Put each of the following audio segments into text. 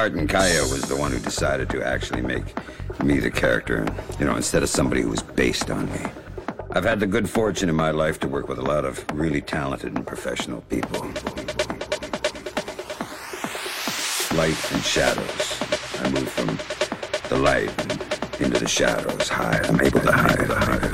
Martin Kaya was the one who decided to actually make me the character, you know, instead of somebody who was based on me. I've had the good fortune in my life to work with a lot of really talented and professional people. Light and shadows. I move from the light into the shadows. Hide. I'm able to hide.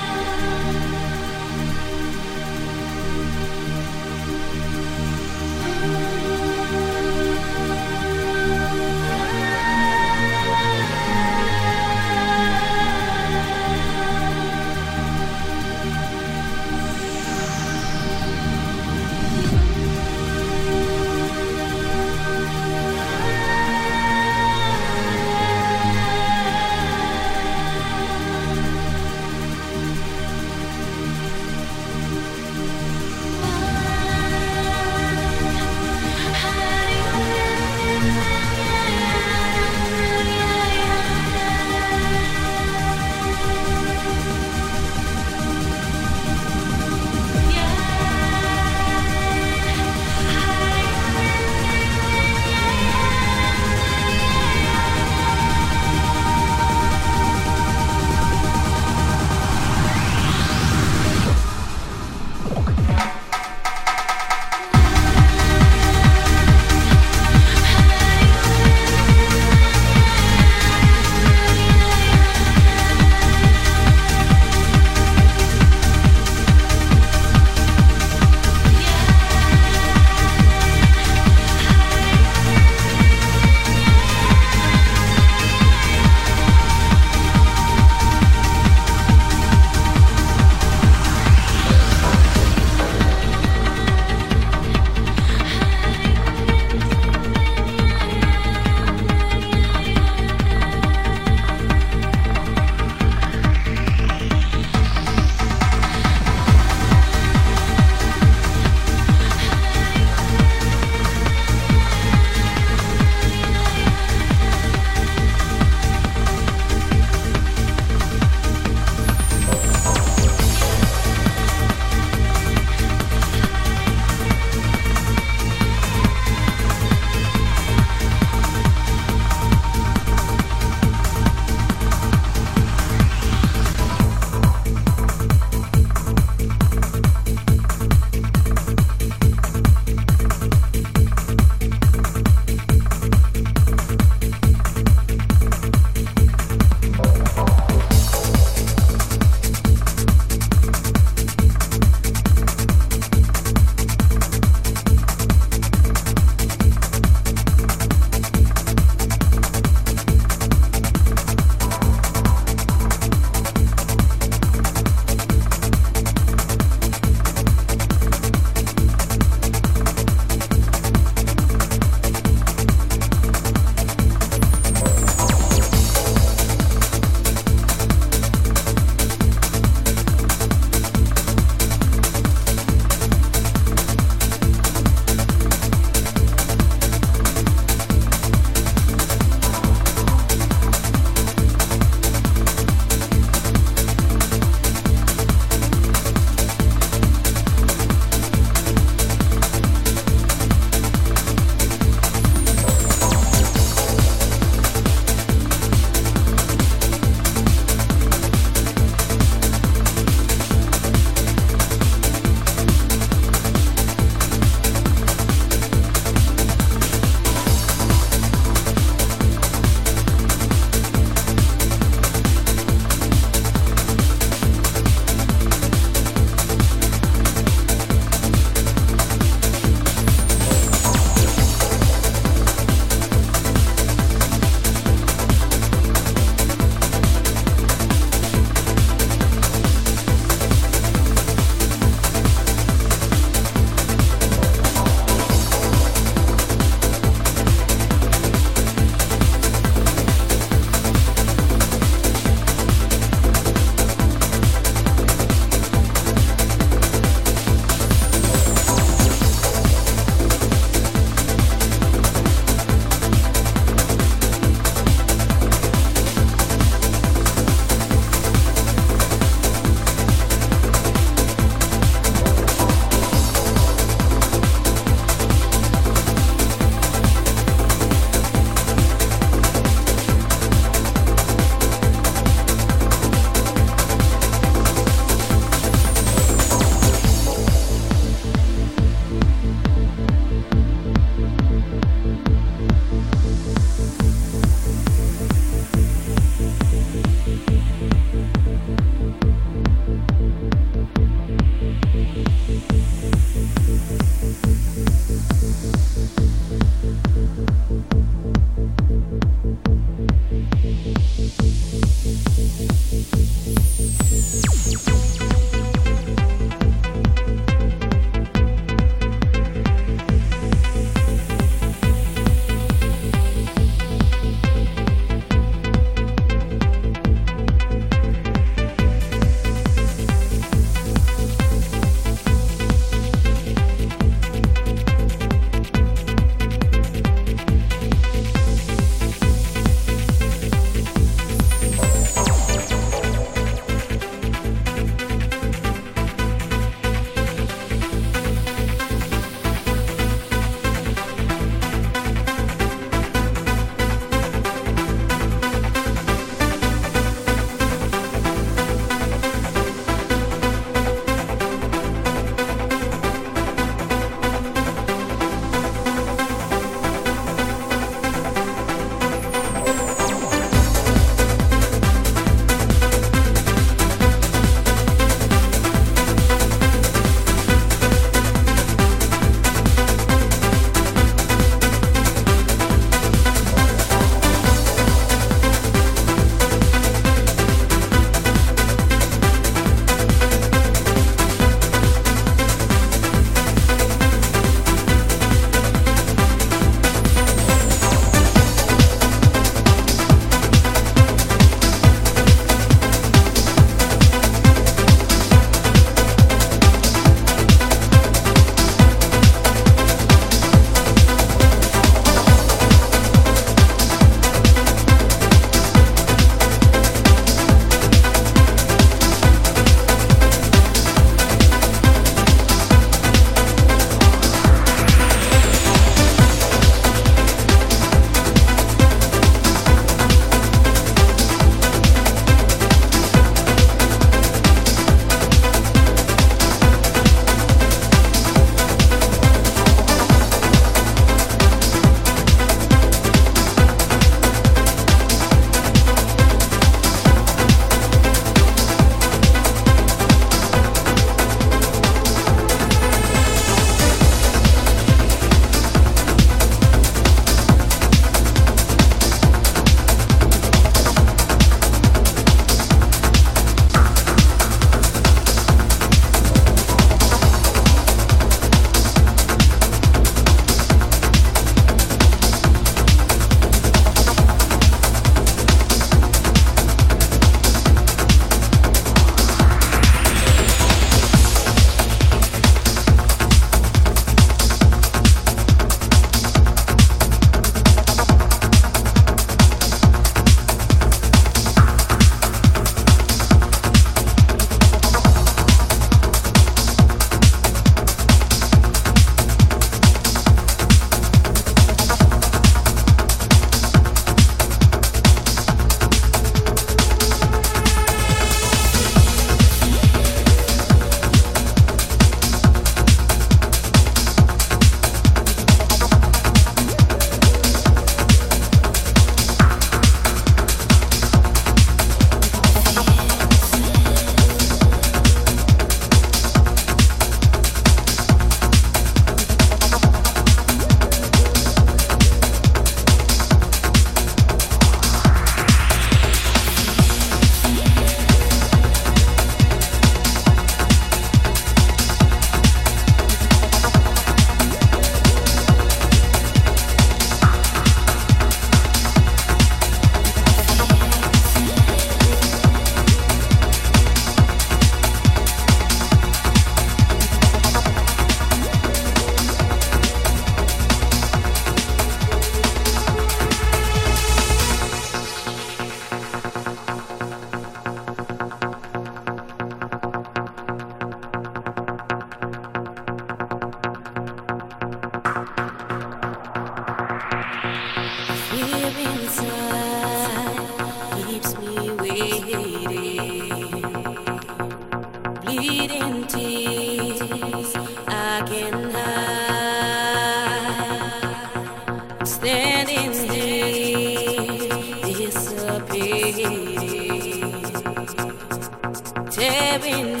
wearing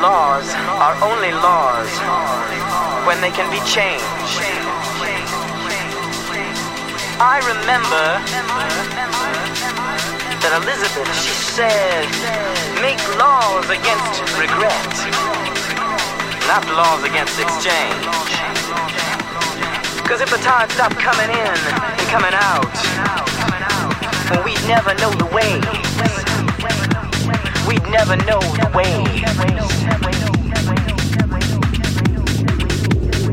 laws are only laws when they can be changed. I remember that Elizabeth, she said, make laws against regret, not laws against exchange. Because if the tide stopped coming in and coming out, well, we'd never know the way. We'd never know the way.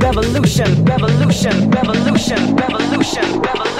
revolution, revolution, revolution, revolution, revolution.